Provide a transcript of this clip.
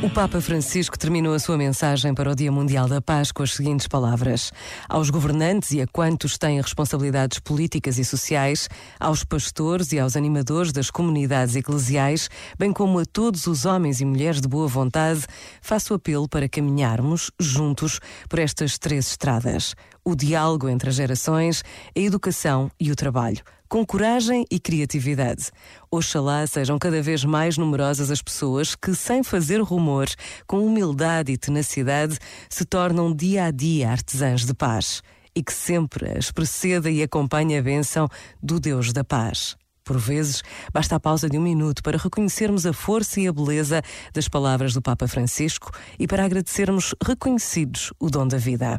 O Papa Francisco terminou a sua mensagem para o Dia Mundial da Paz com as seguintes palavras: Aos governantes e a quantos têm responsabilidades políticas e sociais, aos pastores e aos animadores das comunidades eclesiais, bem como a todos os homens e mulheres de boa vontade, faço apelo para caminharmos juntos por estas três estradas: o diálogo entre as gerações, a educação e o trabalho com coragem e criatividade. Oxalá sejam cada vez mais numerosas as pessoas que, sem fazer rumor, com humildade e tenacidade, se tornam dia a dia artesãs de paz e que sempre as preceda e acompanhe a bênção do Deus da paz. Por vezes, basta a pausa de um minuto para reconhecermos a força e a beleza das palavras do Papa Francisco e para agradecermos reconhecidos o dom da vida.